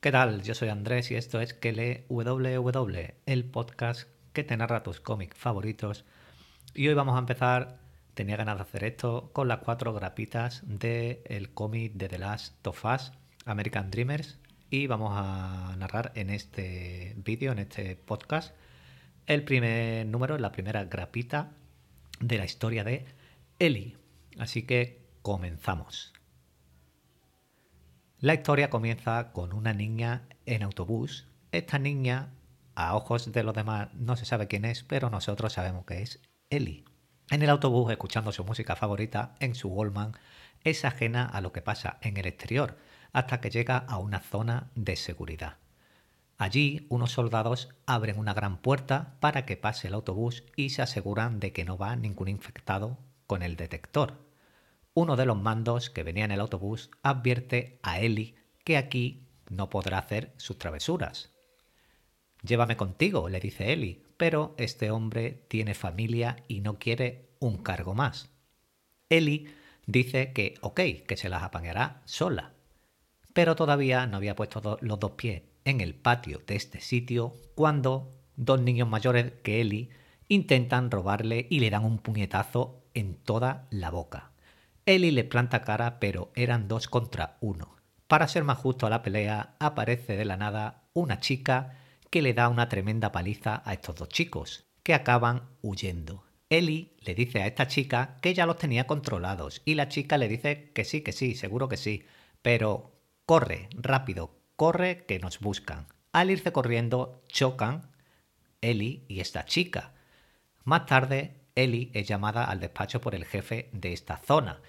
¿Qué tal? Yo soy Andrés y esto es que el podcast que te narra tus cómics favoritos. Y hoy vamos a empezar, tenía ganas de hacer esto, con las cuatro grapitas del cómic de The Last of Us, American Dreamers. Y vamos a narrar en este vídeo, en este podcast, el primer número, la primera grapita de la historia de Ellie. Así que comenzamos. La historia comienza con una niña en autobús. Esta niña, a ojos de los demás, no se sabe quién es, pero nosotros sabemos que es Ellie. En el autobús, escuchando su música favorita en su Wallman, es ajena a lo que pasa en el exterior, hasta que llega a una zona de seguridad. Allí, unos soldados abren una gran puerta para que pase el autobús y se aseguran de que no va ningún infectado con el detector uno de los mandos que venía en el autobús advierte a Eli que aquí no podrá hacer sus travesuras. Llévame contigo, le dice Eli, pero este hombre tiene familia y no quiere un cargo más. Eli dice que ok, que se las apañará sola, pero todavía no había puesto los dos pies en el patio de este sitio cuando dos niños mayores que Eli intentan robarle y le dan un puñetazo en toda la boca. Eli le planta cara, pero eran dos contra uno. Para ser más justo a la pelea, aparece de la nada una chica que le da una tremenda paliza a estos dos chicos, que acaban huyendo. Eli le dice a esta chica que ya los tenía controlados y la chica le dice que sí, que sí, seguro que sí, pero corre, rápido, corre que nos buscan. Al irse corriendo, chocan Eli y esta chica. Más tarde, Eli es llamada al despacho por el jefe de esta zona,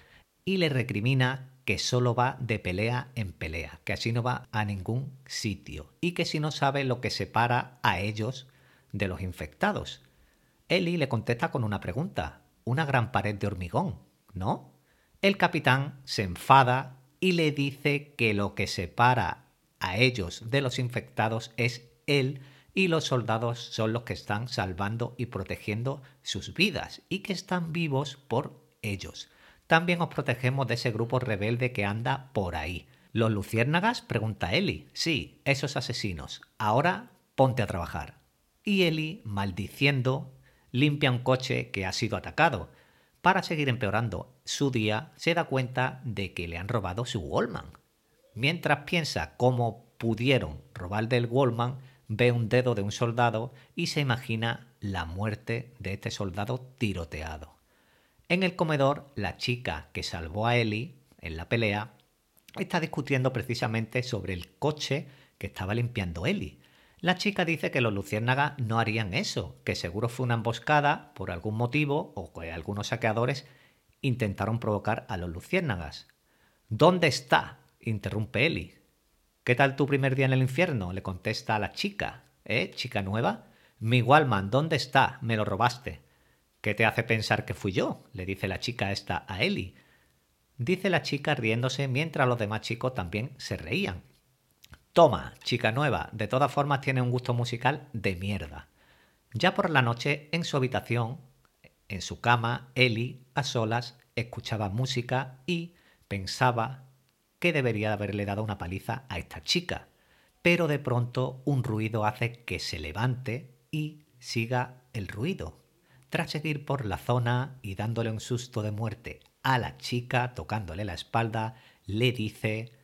y le recrimina que solo va de pelea en pelea, que así no va a ningún sitio y que si no sabe lo que separa a ellos de los infectados. Eli le contesta con una pregunta, una gran pared de hormigón, ¿no? El capitán se enfada y le dice que lo que separa a ellos de los infectados es él y los soldados son los que están salvando y protegiendo sus vidas y que están vivos por ellos también os protegemos de ese grupo rebelde que anda por ahí. ¿Los luciérnagas? pregunta Eli. Sí, esos asesinos. Ahora ponte a trabajar. Y Eli, maldiciendo, limpia un coche que ha sido atacado. Para seguir empeorando su día, se da cuenta de que le han robado su Wallman. Mientras piensa cómo pudieron robar del Wallman, ve un dedo de un soldado y se imagina la muerte de este soldado tiroteado. En el comedor, la chica que salvó a Ellie en la pelea está discutiendo precisamente sobre el coche que estaba limpiando Ellie. La chica dice que los luciérnagas no harían eso, que seguro fue una emboscada por algún motivo o que algunos saqueadores intentaron provocar a los luciérnagas. ¿Dónde está? interrumpe Ellie. ¿Qué tal tu primer día en el infierno? le contesta a la chica. ¿Eh, chica nueva? Mi Walman, ¿dónde está? Me lo robaste. ¿Qué te hace pensar que fui yo? le dice la chica esta a Eli. Dice la chica riéndose mientras los demás chicos también se reían. Toma, chica nueva, de todas formas tiene un gusto musical de mierda. Ya por la noche, en su habitación, en su cama, Eli, a solas, escuchaba música y pensaba que debería haberle dado una paliza a esta chica. Pero de pronto un ruido hace que se levante y siga el ruido. Tras seguir por la zona y dándole un susto de muerte a la chica, tocándole la espalda, le dice,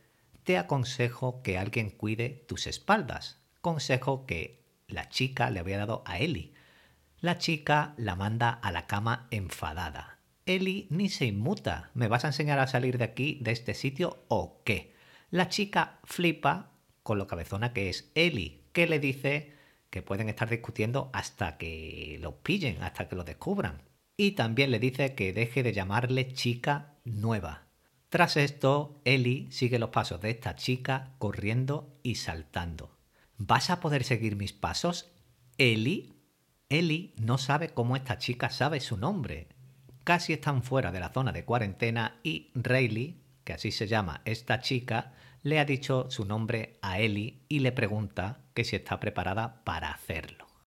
te aconsejo que alguien cuide tus espaldas. Consejo que la chica le había dado a Eli. La chica la manda a la cama enfadada. Eli ni se inmuta. ¿Me vas a enseñar a salir de aquí, de este sitio o qué? La chica flipa con lo cabezona que es Eli, que le dice que pueden estar discutiendo hasta que lo pillen, hasta que lo descubran. Y también le dice que deje de llamarle chica nueva. Tras esto, Eli sigue los pasos de esta chica corriendo y saltando. ¿Vas a poder seguir mis pasos? Eli. Eli no sabe cómo esta chica sabe su nombre. Casi están fuera de la zona de cuarentena y Rayleigh, que así se llama esta chica, le ha dicho su nombre a Eli y le pregunta que si está preparada para hacerlo.